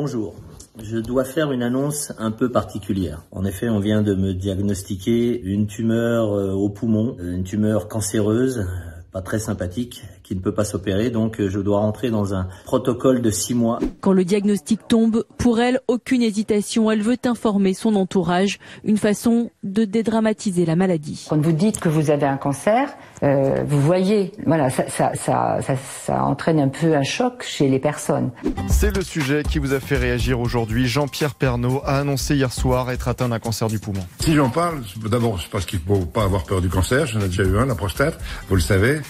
Bonjour. Je dois faire une annonce un peu particulière. En effet, on vient de me diagnostiquer une tumeur euh, au poumon, une tumeur cancéreuse, pas très sympathique, qui ne peut pas s'opérer, donc euh, je dois rentrer dans un protocole de six mois. Quand le diagnostic tombe, pour elle, aucune hésitation, elle veut informer son entourage, une façon de dédramatiser la maladie. Quand vous dites que vous avez un cancer, euh, vous voyez, voilà, ça, ça, ça, ça, entraîne un peu un choc chez les personnes. C'est le sujet qui vous a fait réagir aujourd'hui. Jean-Pierre Pernaud a annoncé hier soir être atteint d'un cancer du poumon. Si j'en parle, d'abord c'est parce qu'il ne faut pas avoir peur du cancer. J'en ai déjà eu un, la prostate. Vous le savez.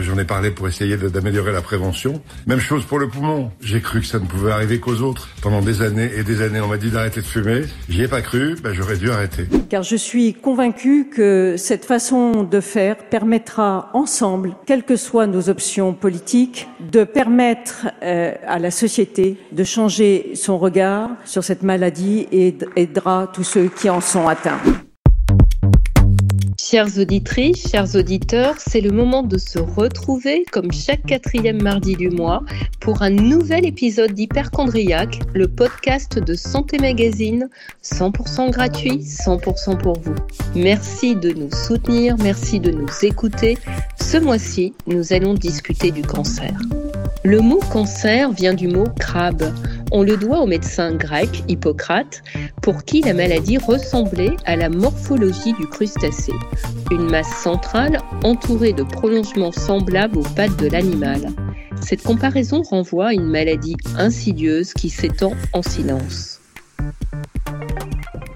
J'en ai parlé pour essayer d'améliorer la prévention. Même chose pour le poumon. J'ai cru que ça ne pouvait arriver qu'aux autres. Pendant des années et des années, on m'a dit d'arrêter de fumer. J'y ai pas cru. Ben, j'aurais dû arrêter. Car je suis convaincu que cette façon de faire permettra ensemble, quelles que soient nos options politiques, de permettre euh, à la société de changer son regard sur cette maladie et aidera tous ceux qui en sont atteints. Chères auditrices, chers auditeurs, c'est le moment de se retrouver comme chaque quatrième mardi du mois pour un nouvel épisode d'Hyperchondriac, le podcast de Santé Magazine, 100% gratuit, 100% pour vous. Merci de nous soutenir, merci de nous écouter. Ce mois-ci, nous allons discuter du cancer. Le mot cancer vient du mot crabe. On le doit au médecin grec Hippocrate, pour qui la maladie ressemblait à la morphologie du crustacé, une masse centrale entourée de prolongements semblables aux pattes de l'animal. Cette comparaison renvoie à une maladie insidieuse qui s'étend en silence.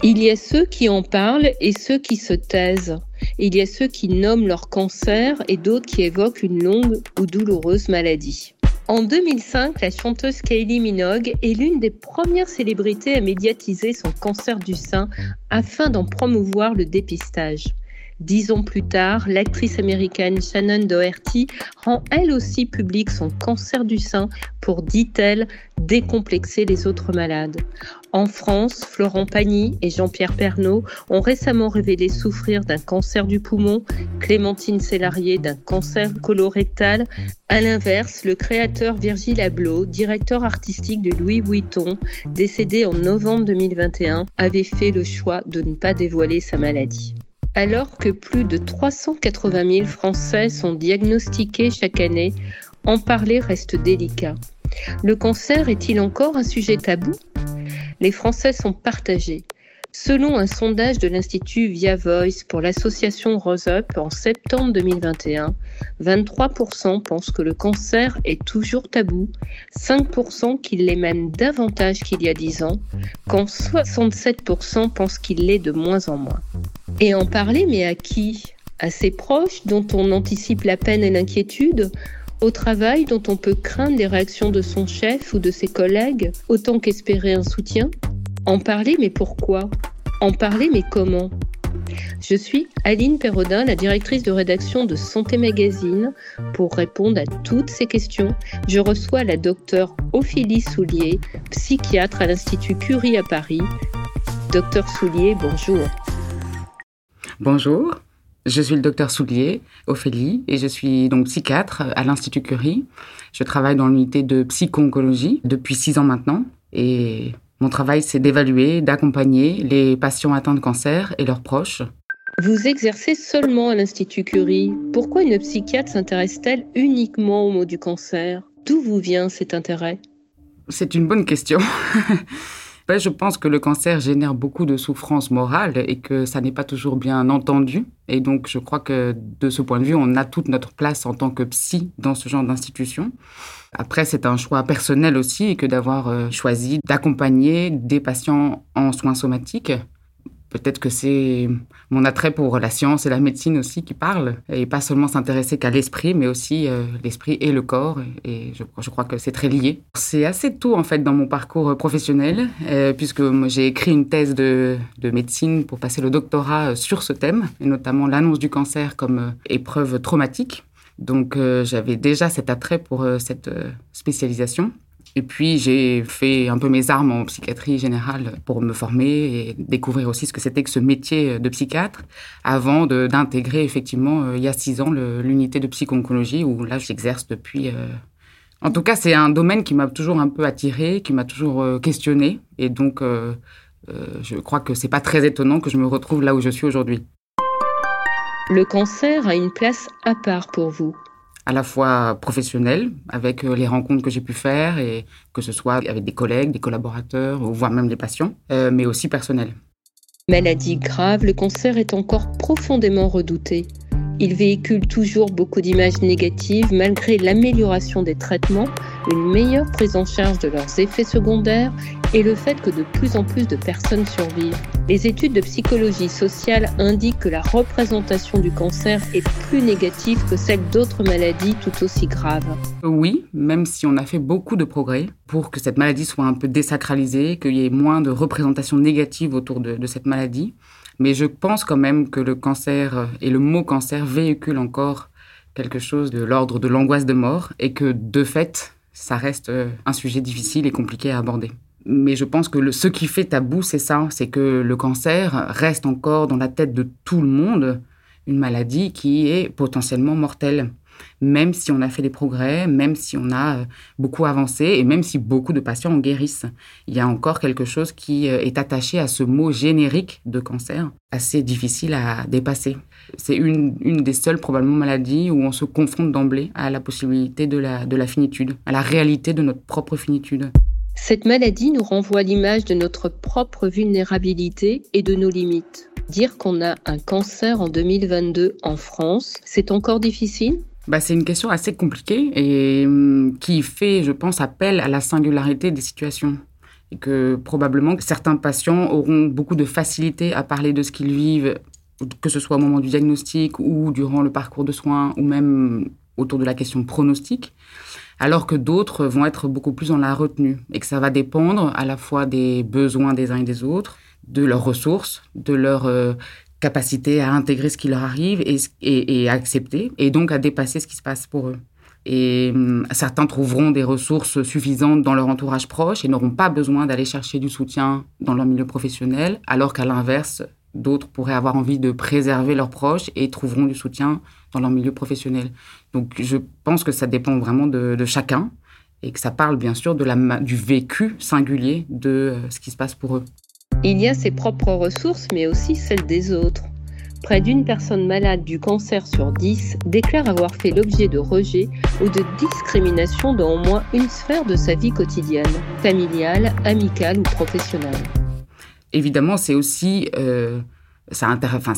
Il y a ceux qui en parlent et ceux qui se taisent. Il y a ceux qui nomment leur cancer et d'autres qui évoquent une longue ou douloureuse maladie. En 2005, la chanteuse Kylie Minogue est l'une des premières célébrités à médiatiser son cancer du sein afin d'en promouvoir le dépistage. Dix ans plus tard, l'actrice américaine Shannon Doherty rend elle aussi public son cancer du sein pour, dit-elle, décomplexer les autres malades. En France, Florent Pagny et Jean-Pierre Pernaud ont récemment révélé souffrir d'un cancer du poumon, Clémentine Célarier d'un cancer colorectal. À l'inverse, le créateur Virgile Abloh, directeur artistique de Louis Vuitton, décédé en novembre 2021, avait fait le choix de ne pas dévoiler sa maladie. Alors que plus de 380 000 Français sont diagnostiqués chaque année, en parler reste délicat. Le cancer est-il encore un sujet tabou? Les Français sont partagés. Selon un sondage de l'Institut Via Voice pour l'association Rose Up en septembre 2021, 23% pensent que le cancer est toujours tabou, 5% qu'il l'est davantage qu'il y a 10 ans, quand 67% pensent qu'il l'est de moins en moins. Et en parler, mais à qui? À ses proches dont on anticipe la peine et l'inquiétude? Au travail dont on peut craindre les réactions de son chef ou de ses collègues, autant qu'espérer un soutien? En parler, mais pourquoi? En parler, mais comment? Je suis Aline Perrodin, la directrice de rédaction de Santé Magazine. Pour répondre à toutes ces questions, je reçois la docteure Ophélie Soulier, psychiatre à l'Institut Curie à Paris. Docteur Soulier, bonjour. Bonjour. Je suis le docteur Soulier, Ophélie, et je suis donc psychiatre à l'Institut Curie. Je travaille dans l'unité de psycho-oncologie depuis six ans maintenant. Et mon travail, c'est d'évaluer, d'accompagner les patients atteints de cancer et leurs proches. Vous exercez seulement à l'Institut Curie. Pourquoi une psychiatre s'intéresse-t-elle uniquement au mot du cancer? D'où vous vient cet intérêt? C'est une bonne question. Ben, je pense que le cancer génère beaucoup de souffrance morale et que ça n'est pas toujours bien entendu. Et donc, je crois que de ce point de vue, on a toute notre place en tant que psy dans ce genre d'institution. Après, c'est un choix personnel aussi que d'avoir euh, choisi d'accompagner des patients en soins somatiques Peut-être que c'est mon attrait pour la science et la médecine aussi qui parle, et pas seulement s'intéresser qu'à l'esprit, mais aussi euh, l'esprit et le corps, et je, crois que c'est très lié. C'est assez tôt en fait dans mon parcours professionnel, euh, puisque j'ai écrit une thèse de, de, médecine pour passer le doctorat sur ce thème, et notamment l'annonce du cancer comme euh, épreuve traumatique. Donc j'avais déjà cet attrait pour cette spécialisation. Et puis, j'ai fait un peu mes armes en psychiatrie générale pour me former et découvrir aussi ce que c'était que ce métier de psychiatre avant d'intégrer effectivement, euh, il y a six ans, l'unité de psycho-oncologie où là, j'exerce depuis euh, En tout cas, c'est un domaine qui m'a toujours un peu attiré, qui m'a toujours euh, questionné. Et donc, je crois que c'est pas très étonnant que je me retrouve là où je suis aujourd'hui. Le cancer a une place à part pour vous à la fois professionnelle, avec les rencontres que j'ai pu faire, et que ce soit avec des collègues, des collaborateurs, voire même des patients, mais aussi personnelle. Maladie grave, le cancer est encore profondément redouté. Il véhicule toujours beaucoup d'images négatives malgré l'amélioration des traitements, une meilleure prise en charge de leurs effets secondaires et le fait que de plus en plus de personnes survivent. Les études de psychologie sociale indiquent que la représentation du cancer est plus négative que celle d'autres maladies tout aussi graves. Oui, même si on a fait beaucoup de progrès pour que cette maladie soit un peu désacralisée, qu'il y ait moins de représentation négative autour de cette maladie. Mais je pense quand même que le cancer et le mot cancer véhiculent encore quelque chose de l'ordre de l'angoisse de mort et que de fait, ça reste un sujet difficile et compliqué à aborder. Mais je pense que ce qui fait tabou, c'est ça, c'est que le cancer reste encore dans la tête de tout le monde une maladie qui est potentiellement mortelle même si on a fait des progrès, même si on a euh, beaucoup avancé et même si beaucoup de patients en guérissent. Il y a encore quelque chose qui euh, est attaché à ce mot générique de cancer, assez difficile à dépasser. C'est une, des seules probablement maladies où on se confronte d'emblée à la possibilité de la, de la finitude, à la réalité de notre propre finitude. Cette maladie nous renvoie l'image de notre propre vulnérabilité et de nos limites. Dire qu'on a un cancer en 2022 en France, c'est encore difficile? Bah, C'est une question assez compliquée et hum, qui fait, je pense, appel à la singularité des situations. Et que probablement certains patients auront beaucoup de facilité à parler de ce qu'ils vivent, que ce soit au moment du diagnostic ou durant le parcours de soins ou même autour de la question pronostic, alors que d'autres vont être beaucoup plus dans la retenue et que ça va dépendre à la fois des besoins des uns et des autres, de leurs ressources, de leur euh, capacité à intégrer ce qui leur arrive et, à accepter, et donc à dépasser ce qui se passe pour eux. Et hum, certains trouveront des ressources suffisantes dans leur entourage proche et n'auront pas besoin d'aller chercher du soutien dans leur milieu professionnel, alors qu'à l'inverse, d'autres pourraient avoir envie de préserver leurs proches et trouveront du soutien dans leur milieu professionnel. Donc je pense que ça dépend vraiment de, de chacun et que ça parle bien sûr de la, du vécu singulier de euh, ce qui se passe pour eux. Il y a ses propres ressources, mais aussi celles des autres. Près d'une personne malade du cancer sur dix déclare avoir fait l'objet de rejet ou de discrimination dans au moins une sphère de sa vie quotidienne, familiale, amicale ou professionnelle. Évidemment, c'est aussi... Euh, ça,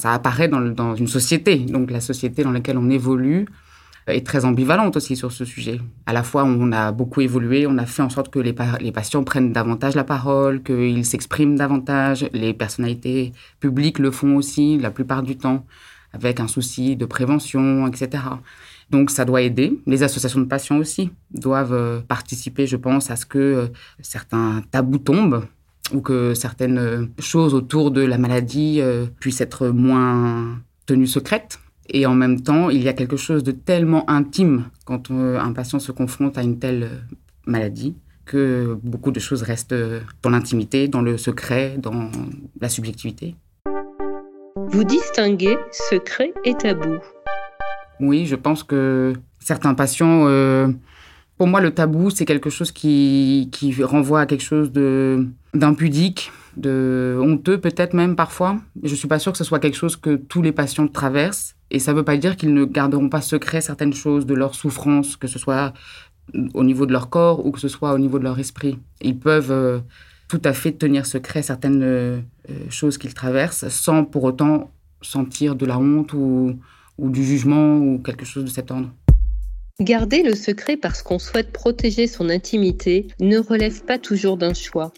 apparaît dans, une société, donc la société dans laquelle on évolue, est très ambivalente aussi sur ce sujet. À la fois, on a beaucoup évolué, on a fait en sorte que les, les patients prennent davantage la parole, qu'ils s'expriment davantage. Les personnalités publiques le font aussi la plupart du temps, avec un souci de prévention, etc. Donc ça doit aider. Les associations de patients aussi doivent euh, participer, je pense, à ce que euh, certains tabous tombent ou que certaines euh, choses autour de la maladie puissent être moins tenues secrètes et en même temps, il y a quelque chose de tellement intime quand un patient se confronte à une telle euh, maladie que beaucoup de choses restent euh, dans l'intimité, dans le secret, dans la subjectivité. Vous distinguez secret et tabou. Oui, je pense que certains patients, euh, pour moi, le tabou, c'est quelque chose qui, qui renvoie à quelque chose d'impudique, de honteux peut-être même parfois. Je ne suis pas sûre que ce soit quelque chose que tous les patients traversent. Et ça ne veut pas dire qu'ils ne garderont pas secret certaines choses de leur souffrance, que ce soit au niveau de leur corps ou que ce soit au niveau de leur esprit. Ils peuvent euh, tout à fait tenir secret certaines euh, choses qu'ils traversent sans pour autant sentir de la honte ou, ou du jugement ou quelque chose de cet ordre. Garder le secret parce qu'on souhaite protéger son intimité ne relève pas toujours d'un choix.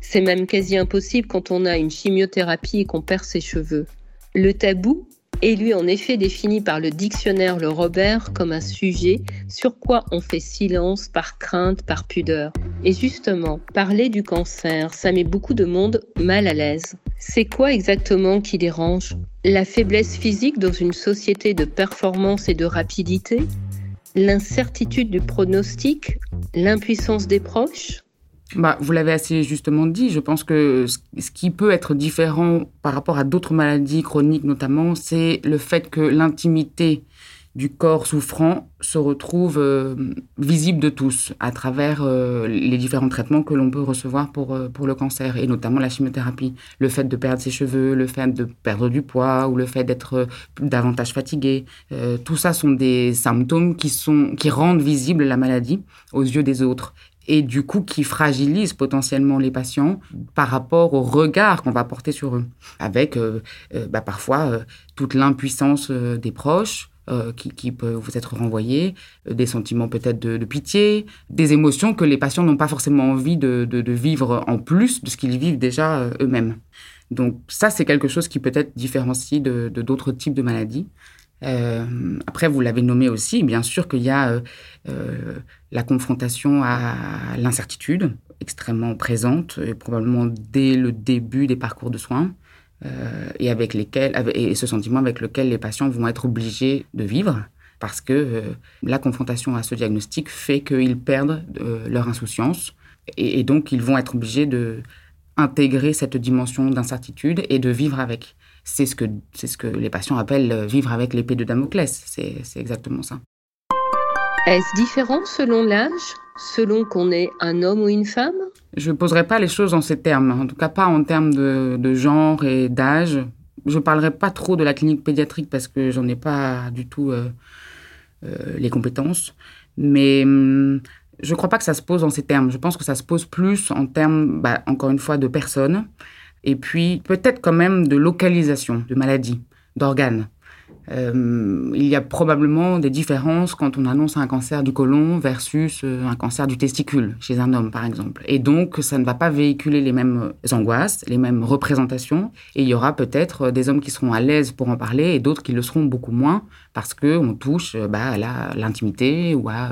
C'est même quasi impossible quand on a une chimiothérapie et qu'on perd ses cheveux. Le tabou est lui en effet défini par le dictionnaire Le Robert comme un sujet sur quoi on fait silence par crainte, par pudeur. Et justement, parler du cancer, ça met beaucoup de monde mal à l'aise. C'est quoi exactement qui dérange? La faiblesse physique dans une société de performance et de rapidité? L'incertitude du pronostic? L'impuissance des proches? Bah, vous l'avez assez justement dit. Je pense que ce qui peut être différent par rapport à d'autres maladies chroniques notamment, c'est le fait que l'intimité du corps souffrant se retrouve euh, visible de tous à travers euh, les différents traitements que l'on peut recevoir pour, euh, pour le cancer, et notamment la chimiothérapie. Le fait de perdre ses cheveux, le fait de perdre du poids ou le fait d'être davantage fatigué, tout ça sont des symptômes qui, sont, qui rendent visible la maladie aux yeux des autres et du coup qui fragilisent potentiellement les patients par rapport au regard qu'on va porter sur eux, avec bah, parfois toute l'impuissance des proches, euh, qui, peuvent vous être renvoyés, euh, des sentiments peut-être de, pitié, des émotions que les patients n'ont pas forcément envie de, vivre en plus de ce qu'ils vivent déjà euh, eux-mêmes. Donc ça, c'est quelque chose qui peut être différencié de d'autres types de maladies. Après, vous l'avez nommé aussi, bien sûr qu'il y a la confrontation à l'incertitude extrêmement présente, et probablement dès le début des parcours de soins. Euh, et avec lesquels, et ce sentiment avec lequel les patients vont être obligés de vivre parce que euh, la confrontation à ce diagnostic fait qu'ils perdent euh, leur insouciance et, donc ils vont être obligés de intégrer cette dimension d'incertitude et de vivre avec. C'est ce que c'est ce que les patients appellent vivre avec l'épée de Damoclès. C'est exactement ça. Est-ce différent selon l'âge, selon qu'on est un homme ou une femme? Je ne poserai pas les choses en ces termes, en tout cas pas en termes de, genre et d'âge. Je ne parlerai pas trop de la clinique pédiatrique parce que j'en ai pas du tout euh, euh, les compétences. Mais hum, je ne crois pas que ça se pose en ces termes. Je pense que ça se pose plus en termes, bah, encore une fois, de personnes. Et puis peut-être quand même de localisation, de maladie, d'organes. Euh, il y a probablement des différences quand on annonce un cancer du côlon versus euh, un cancer du testicule chez un homme, par exemple. Et donc, ça ne va pas véhiculer les mêmes angoisses, les mêmes représentations. Et il y aura peut-être des hommes qui seront à l'aise pour en parler et d'autres qui le seront beaucoup moins parce qu'on touche euh, bah, à l'intimité ou à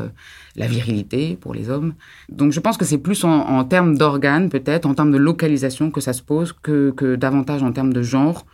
la virilité pour les hommes. Donc, je pense que c'est plus en, termes d'organes, peut-être, en termes de localisation que ça se pose que davantage en termes de genre.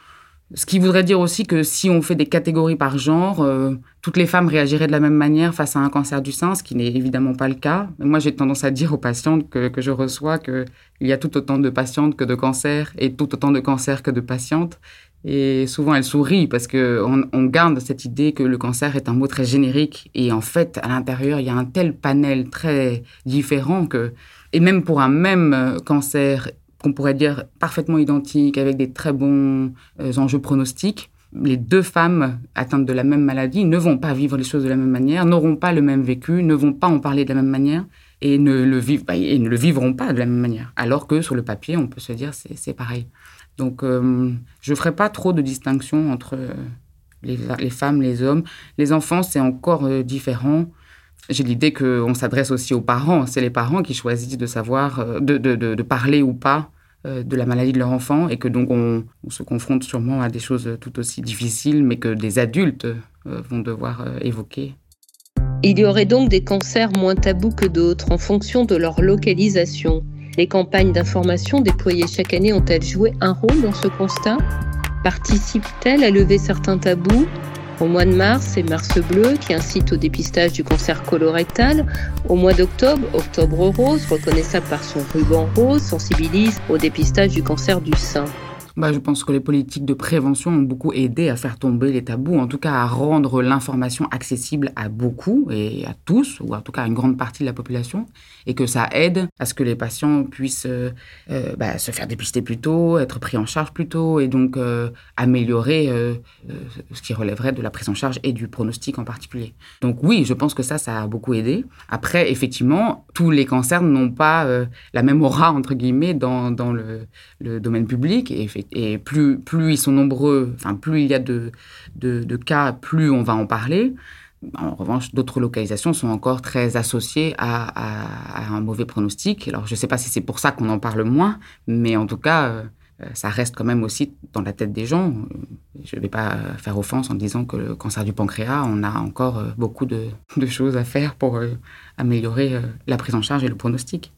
Ce qui voudrait dire aussi que si on fait des catégories par genre, euh, toutes les femmes réagiraient de la même manière face à un cancer du sein, ce qui n'est évidemment pas le cas. moi, j'ai tendance à dire aux patientes que, je reçois qu'il y a tout autant de patientes que de cancers et tout autant de cancers que de patientes. Et souvent, elles sourient parce qu'on on garde cette idée que le cancer est un mot très générique. Et en fait, à l'intérieur, il y a un tel panel très différent que, et même pour un même cancer, qu'on pourrait dire parfaitement identiques, avec des très bons euh, enjeux pronostiques, les deux femmes atteintes de la même maladie ne vont pas vivre les choses de la même manière, n'auront pas le même vécu, ne vont pas en parler de la même manière et ne le, et ne le vivront pas de la même manière. Alors que sur le papier, on peut se dire c'est pareil. Donc euh, je ne ferai pas trop de distinction entre euh, les, femmes, les hommes. Les enfants, c'est encore différent. J'ai l'idée qu'on s'adresse aussi aux parents. C'est les parents qui choisissent de savoir, de, parler ou pas de la maladie de leur enfant et que donc on, se confronte sûrement à des choses tout aussi difficiles, mais que des adultes euh, vont devoir évoquer. Il y aurait donc des cancers moins tabous que d'autres en fonction de leur localisation. Les campagnes d'information déployées chaque année ont-elles joué un rôle dans ce constat? Participent-elles à lever certains tabous? Au mois de mars, c'est Mars Bleu qui incite au dépistage du cancer colorectal. Au mois d'octobre, Octobre Rose, reconnaissable par son ruban rose, sensibilise au dépistage du cancer du sein. Bah, je pense que les politiques de prévention ont beaucoup aidé à faire tomber les tabous, en tout cas à rendre l'information accessible à beaucoup et à tous, ou en tout cas à une grande partie de la population, et que ça aide à ce que les patients puissent euh, euh, bah, se faire dépister plus tôt, être pris en charge plus tôt, et donc euh, améliorer ce qui relèverait de la prise en charge et du pronostic en particulier. Donc oui, je pense que ça, ça a beaucoup aidé. Après, effectivement, tous les cancers n'ont pas la même aura, entre guillemets, dans, le, le domaine public, et effectivement, et plus, ils sont nombreux, enfin plus il y a de, de, cas, plus on va en parler. En revanche, d'autres localisations sont encore très associées à, à, un mauvais pronostic. Alors, je ne sais pas si c'est pour ça qu'on en parle moins, mais en tout cas, euh, ça reste quand même aussi dans la tête des gens. Je ne vais pas faire offense en disant que le cancer du pancréas, on a encore euh, beaucoup de, de choses à faire pour euh, améliorer la prise en charge et le pronostic.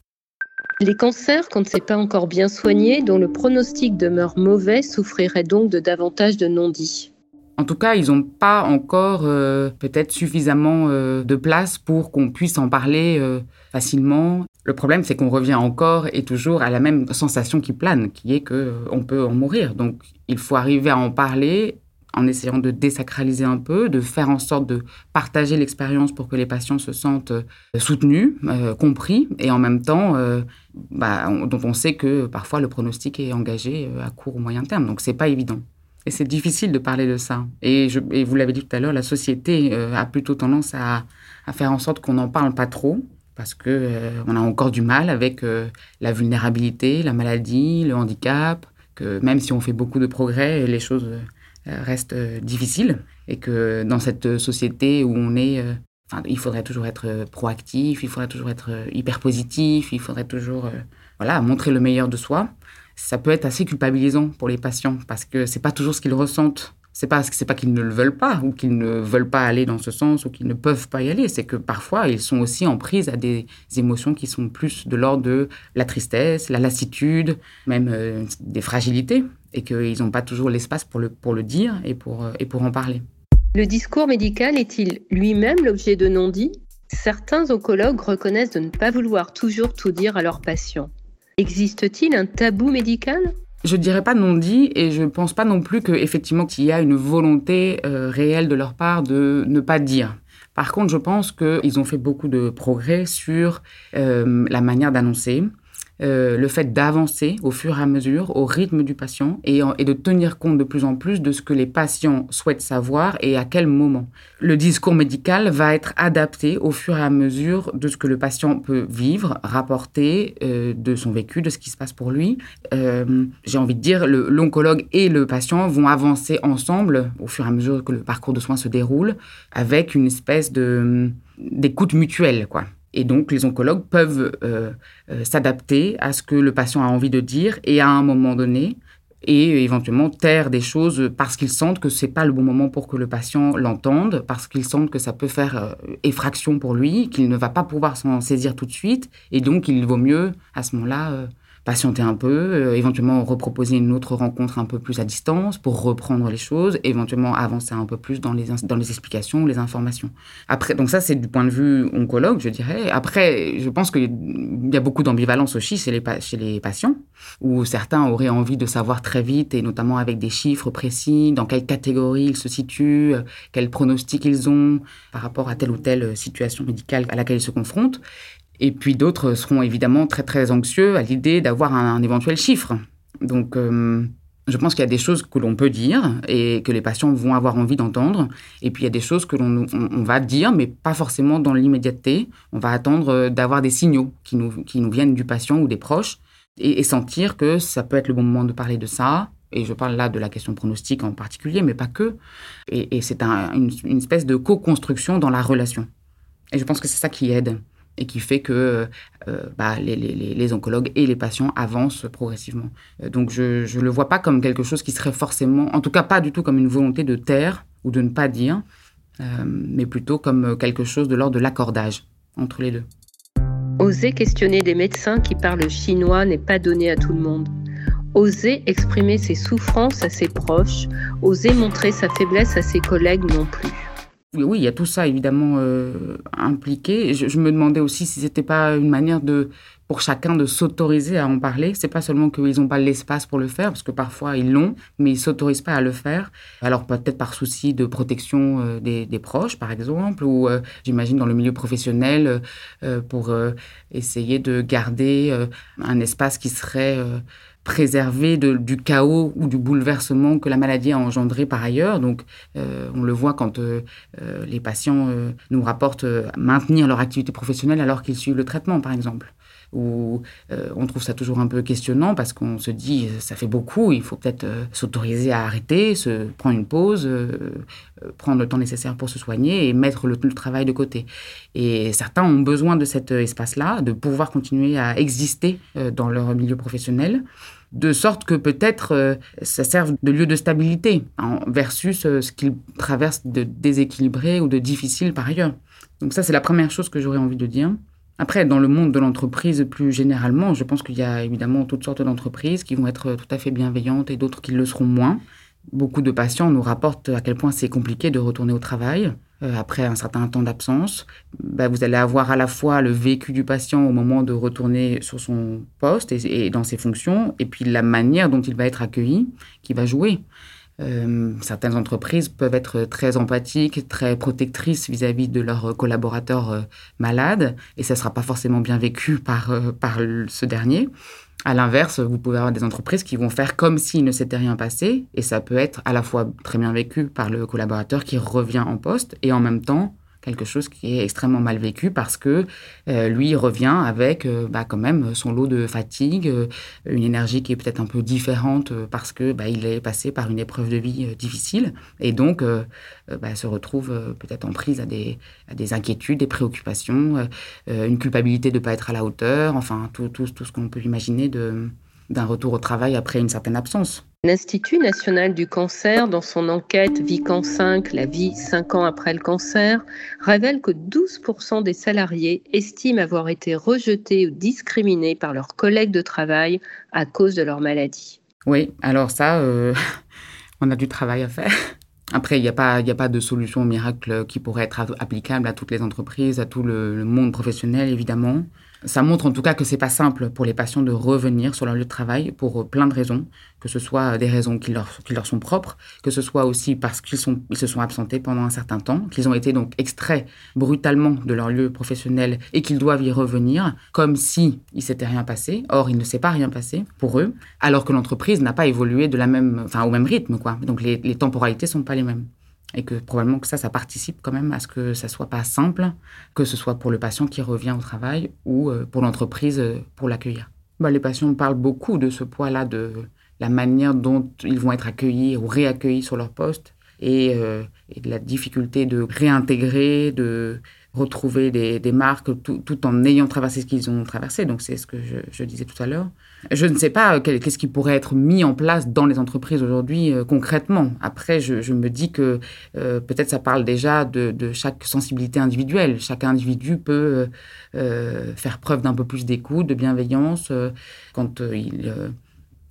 Les cancers, quand c'est pas encore bien soigné, dont le pronostic demeure mauvais, souffriraient donc de davantage de non-dits. En tout cas, ils n'ont pas encore euh, peut-être suffisamment euh, de place pour qu'on puisse en parler euh, facilement. Le problème, c'est qu'on revient encore et toujours à la même sensation qui plane, qui est qu'on peut en mourir. Donc, il faut arriver à en parler en essayant de désacraliser un peu, de faire en sorte de partager l'expérience pour que les patients se sentent euh, soutenus, euh, compris, et en même temps, euh, bah, dont on sait que parfois le pronostic est engagé à court ou moyen terme. Donc c'est pas évident. Et c'est difficile de parler de ça. Et, vous l'avez dit tout à l'heure, la société a plutôt tendance à, faire en sorte qu'on n'en parle pas trop parce que on a encore du mal avec la vulnérabilité, la maladie, le handicap, que même si on fait beaucoup de progrès, les choses euh, reste euh, difficile et que dans cette société où on est, euh, il faudrait toujours être proactif, il faudrait toujours être hyper positif, il faudrait toujours voilà, montrer le meilleur de soi. Ça peut être assez culpabilisant pour les patients parce que c'est pas toujours ce qu'ils ressentent c'est pas c'est pas qu'ils ne le veulent pas ou qu'ils ne veulent pas aller dans ce sens ou qu'ils ne peuvent pas y aller, c'est que parfois ils sont aussi en prise à des émotions qui sont plus de l'ordre de la tristesse, la lassitude, même euh, des fragilités et qu'ils n'ont pas toujours l'espace pour le pour le dire et pour euh, et pour en parler. Le discours médical est-il lui-même l'objet de non-dits? Certains oncologues reconnaissent de ne pas vouloir toujours tout dire à leurs patients. Existe-t-il un tabou médical? Je dirais pas non dit et je ne pense pas non plus qu'effectivement qu'il y a une volonté euh, réelle de leur part de ne pas dire. Par contre, je pense qu'ils ont fait beaucoup de progrès sur euh, la manière d'annoncer, euh, le fait d'avancer au fur et à mesure au rythme du patient et, de tenir compte de plus en plus de ce que les patients souhaitent savoir et à quel moment. Le discours médical va être adapté au fur et à mesure de ce que le patient peut vivre, rapporter euh, de son vécu, de ce qui se passe pour lui. Euh, J'ai envie de dire, l'oncologue et le patient vont avancer ensemble au fur et à mesure que le parcours de soins se déroule avec une espèce d'écoute mutuelle, quoi. Et donc, les oncologues peuvent euh, euh, s'adapter à ce que le patient a envie de dire et à un moment donné, et éventuellement taire des choses parce qu'ils sentent que c'est pas le bon moment pour que le patient l'entende, parce qu'ils sentent que ça peut faire euh, effraction pour lui, qu'il ne va pas pouvoir s'en saisir tout de suite, et donc il vaut mieux à ce moment-là patienter un peu, euh, éventuellement reproposer une autre rencontre un peu plus à distance pour reprendre les choses, éventuellement avancer un peu plus dans les, dans les explications, les informations. Après, donc ça, c'est du point de vue oncologue, je dirais. Après, je pense qu'il y a beaucoup d'ambivalence aussi chez les, chez les patients, où certains auraient envie de savoir très vite, et notamment avec des chiffres précis, dans quelle catégorie ils se situent, euh, quels pronostics ils ont par rapport à telle ou telle situation médicale à laquelle ils se confrontent. Et puis d'autres seront évidemment très très anxieux à l'idée d'avoir un, éventuel chiffre. Donc euh, je pense qu'il y a des choses que l'on peut dire et que les patients vont avoir envie d'entendre. Et puis il y a des choses que l'on on, va dire, mais pas forcément dans l'immédiateté. On va attendre d'avoir des signaux qui nous, qui nous viennent du patient ou des proches et, sentir que ça peut être le bon moment de parler de ça. Et je parle là de la question pronostique en particulier, mais pas que. Et, c'est une espèce de co-construction dans la relation. Et je pense que c'est ça qui aide et qui fait que euh, bah, les, oncologues et les patients avancent progressivement. Euh, donc je ne le vois pas comme quelque chose qui serait forcément, en tout cas pas du tout comme une volonté de taire ou de ne pas dire, euh, mais plutôt comme quelque chose de l'ordre de l'accordage entre les deux. Oser questionner des médecins qui parlent chinois n'est pas donné à tout le monde. Oser exprimer ses souffrances à ses proches, oser montrer sa faiblesse à ses collègues non plus. Oui, il y a tout ça évidemment euh, impliqué. Je, je, me demandais aussi si c'était pas une manière de pour chacun de s'autoriser à en parler. C'est pas seulement qu'ils n'ont pas l'espace pour le faire, parce que parfois ils l'ont, mais ils s'autorisent pas à le faire. Alors peut-être par souci de protection euh, des, des, proches, par exemple, ou euh, j'imagine dans le milieu professionnel euh, pour essayer de garder un espace qui serait préserver de, du chaos ou du bouleversement que la maladie a engendré par ailleurs. Donc, euh, on le voit quand euh, euh, les patients nous rapportent maintenir leur activité professionnelle alors qu'ils suivent le traitement, par exemple où on trouve ça toujours un peu questionnant parce qu'on se dit ça fait beaucoup, il faut peut-être s'autoriser à arrêter, se prendre une pause, prendre le temps nécessaire pour se soigner et mettre le, travail de côté. Et certains ont besoin de cet espace-là, de pouvoir continuer à exister dans leur milieu professionnel de sorte que peut-être euh, ça serve de lieu de stabilité hein, versus euh, ce qu'ils traversent de déséquilibré ou de difficile par ailleurs. Donc ça, c'est la première chose que j'aurais envie de dire. Après, dans le monde de l'entreprise plus généralement, je pense qu'il y a évidemment toutes sortes d'entreprises qui vont être tout à fait bienveillantes et d'autres qui le seront moins. Beaucoup de patients nous rapportent à quel point c'est compliqué de retourner au travail. Euh, après un certain temps d'absence, bah, vous allez avoir à la fois le vécu du patient au moment de retourner sur son poste et, dans ses fonctions, et puis la manière dont il va être accueilli qui va jouer. Euh, certaines entreprises peuvent être très empathiques, très protectrices vis-à-vis de leurs collaborateurs euh, malades, et ça ne sera pas forcément bien vécu par, euh, par ce dernier. À l'inverse, vous pouvez avoir des entreprises qui vont faire comme s'il ne s'était rien passé, et ça peut être à la fois très bien vécu par le collaborateur qui revient en poste, et en même temps quelque chose qui est extrêmement mal vécu parce que euh, lui revient avec euh, bah, quand même son lot de fatigue, euh, une énergie qui est peut-être un peu différente parce que bah, il est passé par une épreuve de vie difficile. Et donc bah, se retrouve peut-être en prise à des, à des inquiétudes, des préoccupations, une culpabilité de ne pas être à la hauteur, enfin tout, tout, tout ce qu'on peut imaginer d'un retour au travail après une certaine absence. L'Institut national du cancer, dans son enquête Vican 5, la vie 5 ans après le cancer, révèle que 12% des salariés estiment avoir été rejetés ou discriminés par leurs collègues de travail à cause de leur maladie. Oui, alors ça, euh, on a du travail à faire. Après, il n'y a, pas, a pas de solution miracle qui pourrait être applicable à toutes les entreprises, à tout le monde professionnel, évidemment. Ça montre en tout cas que c'est pas simple pour les patients de revenir sur leur lieu de travail pour plein de raisons, que ce soit des raisons qui leur, qui leur sont propres, que ce soit aussi parce qu'ils ils se sont absentés pendant un certain temps, qu'ils ont été donc extraits brutalement de leur lieu professionnel et qu'ils doivent y revenir comme si il s'était rien passé. Or, il ne s'est pas rien passé pour eux, alors que l'entreprise n'a pas évolué de la même, enfin, au même rythme, quoi. Donc les, les temporalités sont pas les mêmes et que probablement que ça, ça participe quand même à ce que ça soit pas simple, que ce soit pour le patient qui revient au travail ou euh, pour l'entreprise euh, pour l'accueillir. Bah, les patients parlent beaucoup de ce poids-là, de la manière dont ils vont être accueillis ou réaccueillis sur leur poste et, euh, et de la difficulté de réintégrer, de retrouver des, marques tout, en ayant traversé ce qu'ils ont traversé. Donc c'est ce que je, disais tout à l'heure. Je ne sais pas qu'est-ce qui pourrait être mis en place dans les entreprises aujourd'hui euh, concrètement. Après, je, me dis que euh, peut-être ça parle déjà de, chaque sensibilité individuelle. Chaque individu peut euh, faire preuve d'un peu plus d'écoute, de bienveillance quand il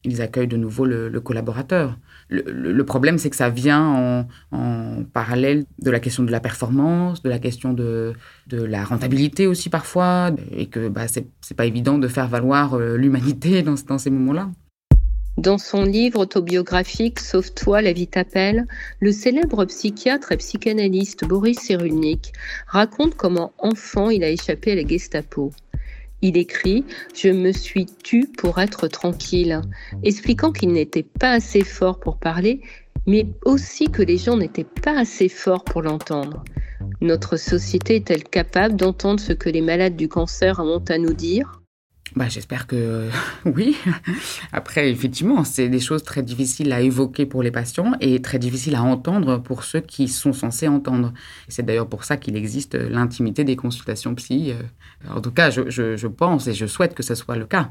ils accueillent de nouveau le, collaborateur. Le, problème, c'est que ça vient en, parallèle de la question de la performance, de la question de, la rentabilité aussi parfois, et que bah, c'est pas évident de faire valoir euh, l'humanité dans, dans ces moments-là. Dans son livre autobiographique Sauve-toi, la vie t'appelle, le célèbre psychiatre et psychanalyste Boris Cyrulnik raconte comment enfant il a échappé à la Gestapo. Il écrit Je me suis tu pour être tranquille, expliquant qu'il n'était pas assez fort pour parler, mais aussi que les gens n'étaient pas assez forts pour l'entendre. Notre société est-elle capable d'entendre ce que les malades du cancer ont à nous dire? Bah, J'espère que oui. Après, effectivement, c'est des choses très difficiles à évoquer pour les patients et très difficiles à entendre pour ceux qui sont censés entendre. C'est d'ailleurs pour ça qu'il existe l'intimité des consultations psy. Euh, en tout cas, je, je, pense et je souhaite que ce soit le cas.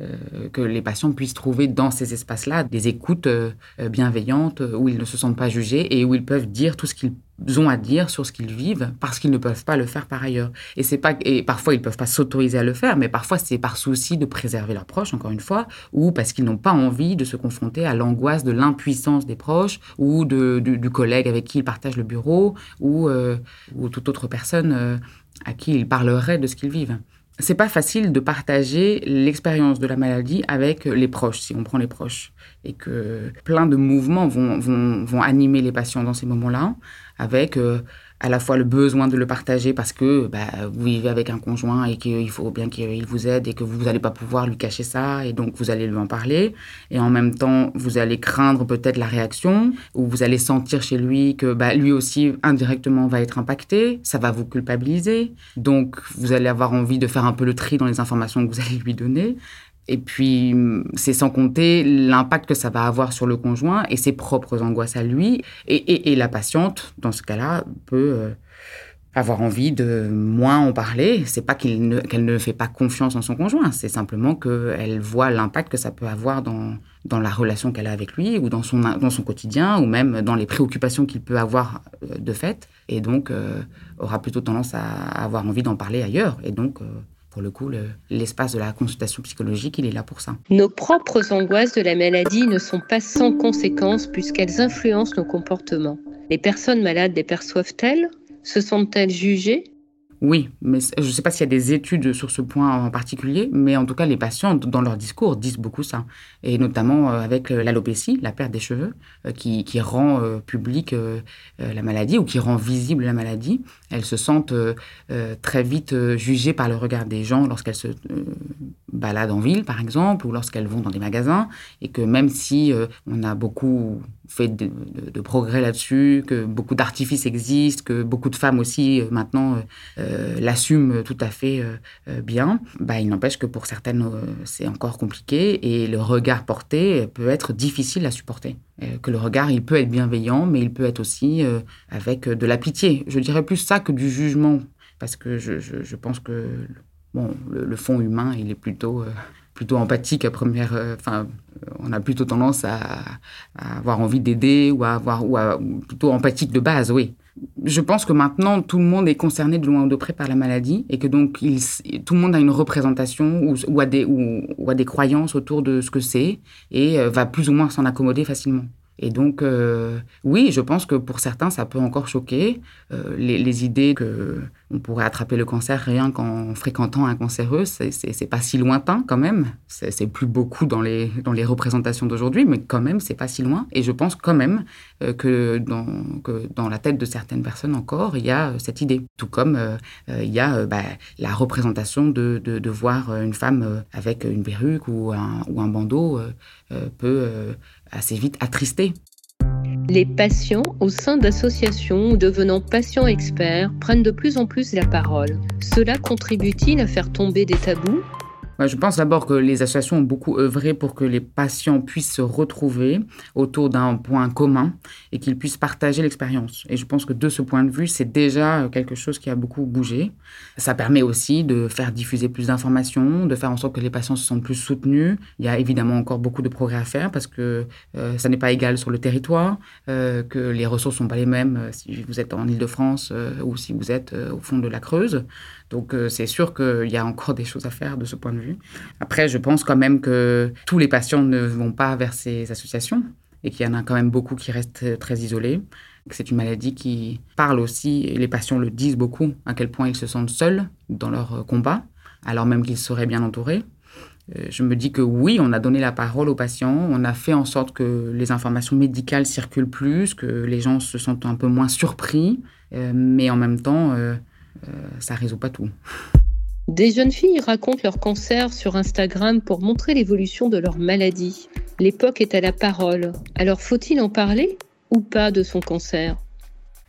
Euh, que les patients puissent trouver dans ces espaces-là des écoutes euh, bienveillantes où ils ne se sentent pas jugés et où ils peuvent dire tout ce qu'ils ont à dire sur ce qu'ils vivent parce qu'ils ne peuvent pas le faire par ailleurs. Et c'est pas et parfois ils peuvent pas s'autoriser à le faire, mais parfois c'est par souci de préserver leurs proches encore une fois ou parce qu'ils n'ont pas envie de se confronter à l'angoisse de l'impuissance des proches ou de, du, collègue avec qui ils partagent le bureau ou euh, ou toute autre personne à qui ils parleraient de ce qu'ils vivent c'est pas facile de partager l'expérience de la maladie avec les proches, si on prend les proches. Et que plein de mouvements vont, vont, vont animer les patients dans ces moments-là, avec euh, à la fois le besoin de le partager parce que bah, vous vivez avec un conjoint et qu'il faut bien qu'il vous aide et que vous n'allez pas pouvoir lui cacher ça et donc vous allez lui en parler. Et en même temps, vous allez craindre peut-être la réaction ou vous allez sentir chez lui que bah, lui aussi indirectement va être impacté. Ça va vous culpabiliser. Donc vous allez avoir envie de faire un peu le tri dans les informations que vous allez lui donner. Et puis, c'est sans compter l'impact que ça va avoir sur le conjoint et ses propres angoisses à lui. Et, la patiente, dans ce cas-là, peut euh, avoir envie de moins en parler. C'est pas qu'elle ne, qu'elle ne fait pas confiance en son conjoint, c'est simplement qu'elle voit l'impact que ça peut avoir dans, dans la relation qu'elle a avec lui ou dans son, dans son quotidien ou même dans les préoccupations qu'il peut avoir euh, de fait. Et donc, euh, aura plutôt tendance à avoir envie d'en parler ailleurs. Et donc, pour le coup, l'espace de la consultation psychologique, il est là pour ça. Nos propres angoisses de la maladie ne sont pas sans conséquences puisqu'elles influencent nos comportements. Les personnes malades les perçoivent-elles? Se sentent-elles jugées? Oui, mais je ne sais pas s'il y a des études sur ce point en particulier, mais en tout cas, les patients, dans leur discours, disent beaucoup ça. Et notamment euh, avec euh, l'alopécie, la perte des cheveux, euh, qui, qui rend publique la maladie ou qui rend visible la maladie. Elles se sentent très vite jugées par le regard des gens lorsqu'elles se baladent en ville, par exemple, ou lorsqu'elles vont dans des magasins. Et que même si on a beaucoup fait de, progrès là-dessus, que beaucoup d'artifices existent, que beaucoup de femmes aussi maintenant euh, l'assument tout à fait euh, euh, bien, bah, il n'empêche que pour certaines, c'est encore compliqué et le regard porté peut être difficile à supporter. que le regard, il peut être bienveillant, mais il peut être aussi avec de la pitié. Je dirais plus ça que du jugement, parce que je, pense que bon, le, fond humain, il est plutôt plutôt empathique à première. Enfin, on a plutôt tendance à, avoir envie d'aider ou à avoir ou, à, plutôt empathique de base, oui je pense que maintenant, tout le monde est concerné de loin ou de près par la maladie et que donc tout le monde a une représentation ou, a des, ou, a des croyances autour de ce que c'est et euh, va plus ou moins s'en accommoder facilement. Et donc, euh, oui, je pense que pour certains, ça peut encore choquer. Euh, les, idées qu'on pourrait attraper le cancer rien qu'en fréquentant un cancéreux, c'est pas si lointain quand même. C'est plus beaucoup dans les, dans les représentations d'aujourd'hui, mais quand même, c'est pas si loin. Et je pense quand même euh, que, dans, que dans la tête de certaines personnes encore, il y a cette idée. Tout comme il y a bah, la représentation de, de, de, voir une femme avec une perruque ou un, ou un bandeau peut assez vite attristés. Les patients au sein d'associations ou devenant patients experts prennent de plus en plus la parole. Cela contribue-t-il à faire tomber des tabous? Je pense d'abord que les associations ont beaucoup œuvré pour que les patients puissent se retrouver autour d'un point commun et qu'ils puissent partager l'expérience. Et je pense que de ce point de vue, c'est déjà quelque chose qui a beaucoup bougé. Ça permet aussi de faire diffuser plus d'informations, de faire en sorte que les patients se sentent plus soutenus. Il y a évidemment encore beaucoup de progrès à faire parce que euh, ça n'est pas égal sur le territoire, euh, que les ressources sont pas les mêmes euh, si vous êtes en Ile-de-France ou si vous êtes au fond de la Creuse. Donc euh, c'est sûr qu'il y a encore des choses à faire de ce point de vue. Après, je pense quand même que tous les patients ne vont pas vers ces associations et qu'il y en a quand même beaucoup qui restent très isolés. C'est une maladie qui parle aussi, et les patients le disent beaucoup, à quel point ils se sentent seuls dans leur combat, alors même qu'ils seraient bien entourés. Euh, je me dis que oui, on a donné la parole aux patients, on a fait en sorte que les informations médicales circulent plus, que les gens se sentent un peu moins surpris, euh, mais en même temps, euh, ça résout pas tout. Des jeunes filles racontent leur cancer sur Instagram pour montrer l'évolution de leur maladie. L'époque est à la parole. Alors faut-il en parler ou pas de son cancer?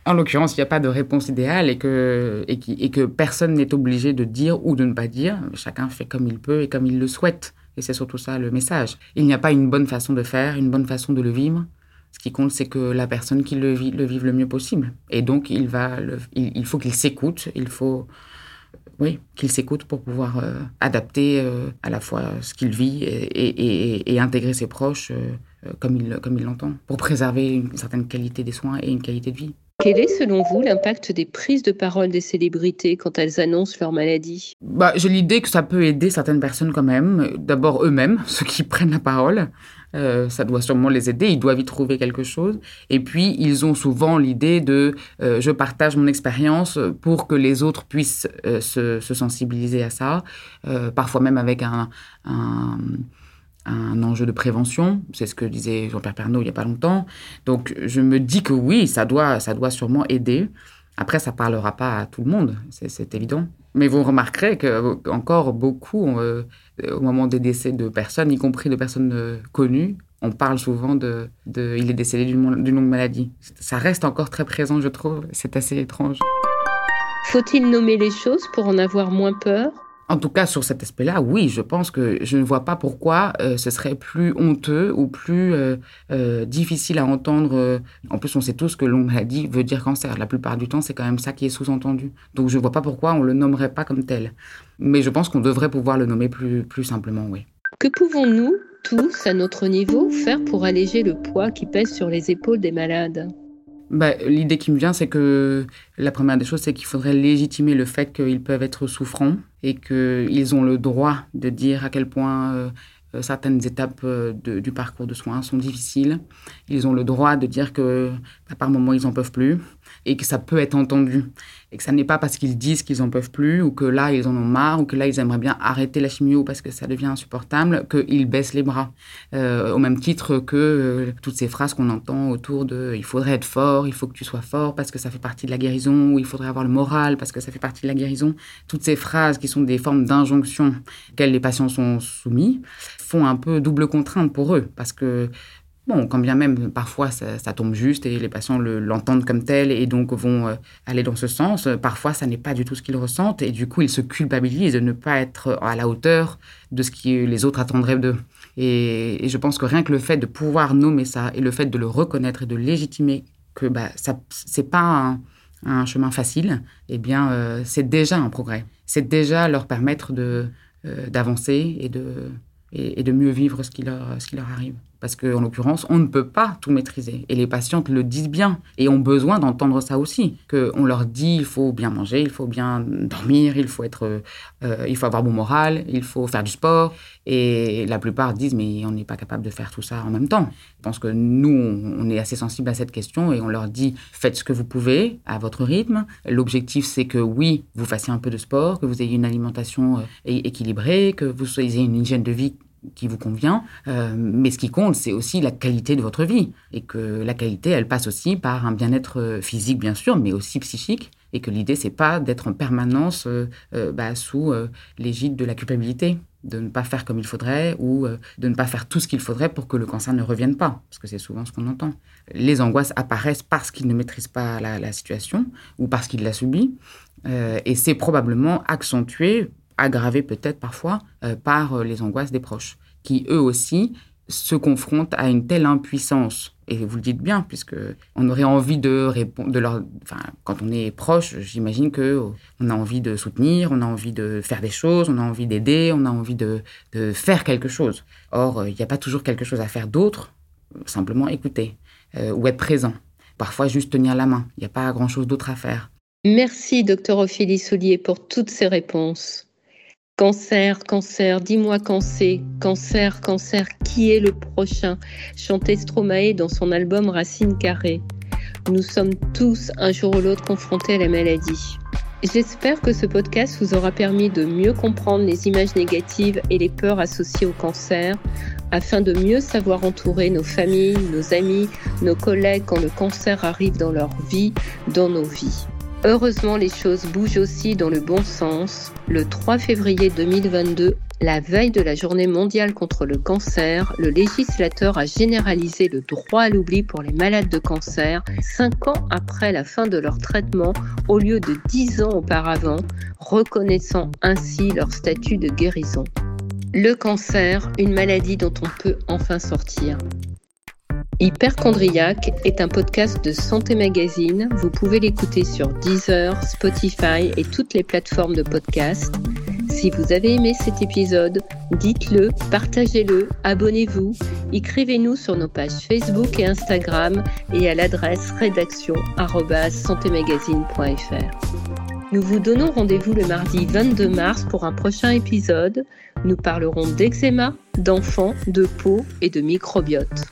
En l'occurrence, il n'y a pas de réponse idéale et que, et, et que personne n'est obligé de dire ou de ne pas dire. Chacun fait comme il peut et comme il le souhaite. Et c'est surtout ça le message. Il n'y a pas une bonne façon de faire, une bonne façon de le vivre. Ce qui compte, c'est que la personne qui le vit le vive le mieux possible. Et donc, il, va il, faut qu'il s'écoute, il faut qu'il s'écoute pour pouvoir euh, adapter euh, à la fois ce qu'il vit et, intégrer ses proches euh, comme il comme il l'entend, pour préserver une certaine qualité des soins et une qualité de vie. Quel est, selon vous, l'impact des prises de parole des célébrités quand elles annoncent leur maladie? Bah, J'ai l'idée que ça peut aider certaines personnes quand même. D'abord eux-mêmes, ceux qui prennent la parole. Euh, ça doit sûrement les aider, ils doivent y trouver quelque chose. Et puis, ils ont souvent l'idée de euh, je partage mon expérience pour que les autres puissent euh, se, sensibiliser à ça, parfois même avec un, un, un, enjeu de prévention. C'est ce que disait Jean-Pierre Pernaud il n'y a pas longtemps. Donc, je me dis que oui, ça doit, ça doit sûrement aider. Après, ça parlera pas à tout le monde, c'est évident. Mais vous remarquerez que encore beaucoup, au moment des décès de personnes, y compris de personnes euh, connues, on parle souvent de, de il est décédé d'une longue maladie. Ça reste encore très présent, je trouve. C'est assez étrange. Faut-il nommer les choses pour en avoir moins peur? En tout cas, sur cet aspect-là, oui, je pense que je ne vois pas pourquoi euh, ce serait plus honteux ou plus euh, euh, difficile à entendre. En plus, on sait tous que longue maladie veut dire cancer. La plupart du temps, c'est quand même ça qui est sous-entendu. Donc, je ne vois pas pourquoi on le nommerait pas comme tel. Mais je pense qu'on devrait pouvoir le nommer plus, plus simplement, oui. Que pouvons-nous, tous, à notre niveau, faire pour alléger le poids qui pèse sur les épaules des malades? Bah, L'idée qui me vient, c'est que la première des choses, c'est qu'il faudrait légitimer le fait qu'ils peuvent être souffrants et qu'ils ont le droit de dire à quel point euh, euh, certaines étapes euh, du parcours de soins sont difficiles. Ils ont le droit de dire que bah, par moments, ils n'en peuvent plus. Et que ça peut être entendu. Et que ça n'est pas parce qu'ils disent qu'ils en peuvent plus ou que là ils en ont marre ou que là ils aimeraient bien arrêter la chimio parce que ça devient insupportable qu'ils baissent les bras. Euh, au même titre que euh, toutes ces phrases qu'on entend autour de il faudrait être fort il faut que tu sois fort parce que ça fait partie de la guérison ou il faudrait avoir le moral parce que ça fait partie de la guérison toutes ces phrases qui sont des formes d'injonction auxquelles les patients sont soumis font un peu double contrainte pour eux parce que Bon, quand bien même, parfois, ça, tombe juste et les patients l'entendent comme tel et donc vont euh, aller dans ce sens. Parfois, ça n'est pas du tout ce qu'ils ressentent et du coup, ils se culpabilisent de ne pas être à la hauteur de ce que les autres attendraient d'eux. Et, je pense que rien que le fait de pouvoir nommer ça et le fait de le reconnaître et de légitimer que bah, ça c'est pas un, chemin facile, eh bien, euh, c'est déjà un progrès. C'est déjà leur permettre de euh, d'avancer et de, et, de mieux vivre ce qui leur, ce qui leur arrive parce qu'en l'occurrence, on ne peut pas tout maîtriser. Et les patientes le disent bien et ont besoin d'entendre ça aussi. Qu'on leur dit il faut bien manger, il faut bien dormir, il faut, être, euh, il faut avoir bon moral, il faut faire du sport. Et la plupart disent mais on n'est pas capable de faire tout ça en même temps. Je pense que nous, on est assez sensible à cette question et on leur dit faites ce que vous pouvez à votre rythme. L'objectif, c'est que oui, vous fassiez un peu de sport, que vous ayez une alimentation euh, équilibrée, que vous ayez une hygiène de vie qui vous convient. Euh, mais ce qui compte, c'est aussi la qualité de votre vie. Et que la qualité, elle passe aussi par un bien-être euh, physique, bien sûr, mais aussi psychique. Et que l'idée, c'est pas d'être en permanence euh, bah, sous l'égide de la culpabilité, de ne pas faire comme il faudrait ou de ne pas faire tout ce qu'il faudrait pour que le cancer ne revienne pas. Parce que c'est souvent ce qu'on entend. Les angoisses apparaissent parce qu'ils ne maîtrisent pas la, situation ou parce qu'ils la subissent. et c'est probablement accentué aggravée peut-être parfois euh, par euh, les angoisses des proches, qui eux aussi se confrontent à une telle impuissance. Et vous le dites bien, puisque on aurait envie de répondre, de leur, enfin, quand on est proche, j'imagine que on a envie de soutenir, on a envie de faire des choses, on a envie d'aider, on a envie de, de, faire quelque chose. Or, euh, il n'y a pas toujours quelque chose à faire d'autre, simplement écouter ou être présent. Parfois, juste tenir la main. Il n'y a pas grand-chose d'autre à faire. Merci, docteur Ophélie Soulier, pour toutes ces réponses. Cancer, cancer, dis-moi c'est. Cancer, cancer, qui est le prochain? Chantait Stromae dans son album Racine carrée. Nous sommes tous un jour ou l'autre confrontés à la maladie. J'espère que ce podcast vous aura permis de mieux comprendre les images négatives et les peurs associées au cancer, afin de mieux savoir entourer nos familles, nos amis, nos collègues quand le cancer arrive dans leur vie, dans nos vies. Heureusement, les choses bougent aussi dans le bon sens. Le 3 février 2022, la veille de la journée mondiale contre le cancer, le législateur a généralisé le droit à l'oubli pour les malades de cancer, cinq ans après la fin de leur traitement au lieu de dix ans auparavant, reconnaissant ainsi leur statut de guérison. Le cancer, une maladie dont on peut enfin sortir. Hyperchondriac est un podcast de Santé Magazine. Vous pouvez l'écouter sur Deezer, Spotify et toutes les plateformes de podcast. Si vous avez aimé cet épisode, dites-le, partagez-le, abonnez-vous, écrivez-nous sur nos pages Facebook et Instagram et à l'adresse rédaction@santémagazine.fr. Nous vous donnons rendez-vous le mardi 22 mars pour un prochain épisode. Nous parlerons d'eczéma, d'enfants, de peau et de microbiote.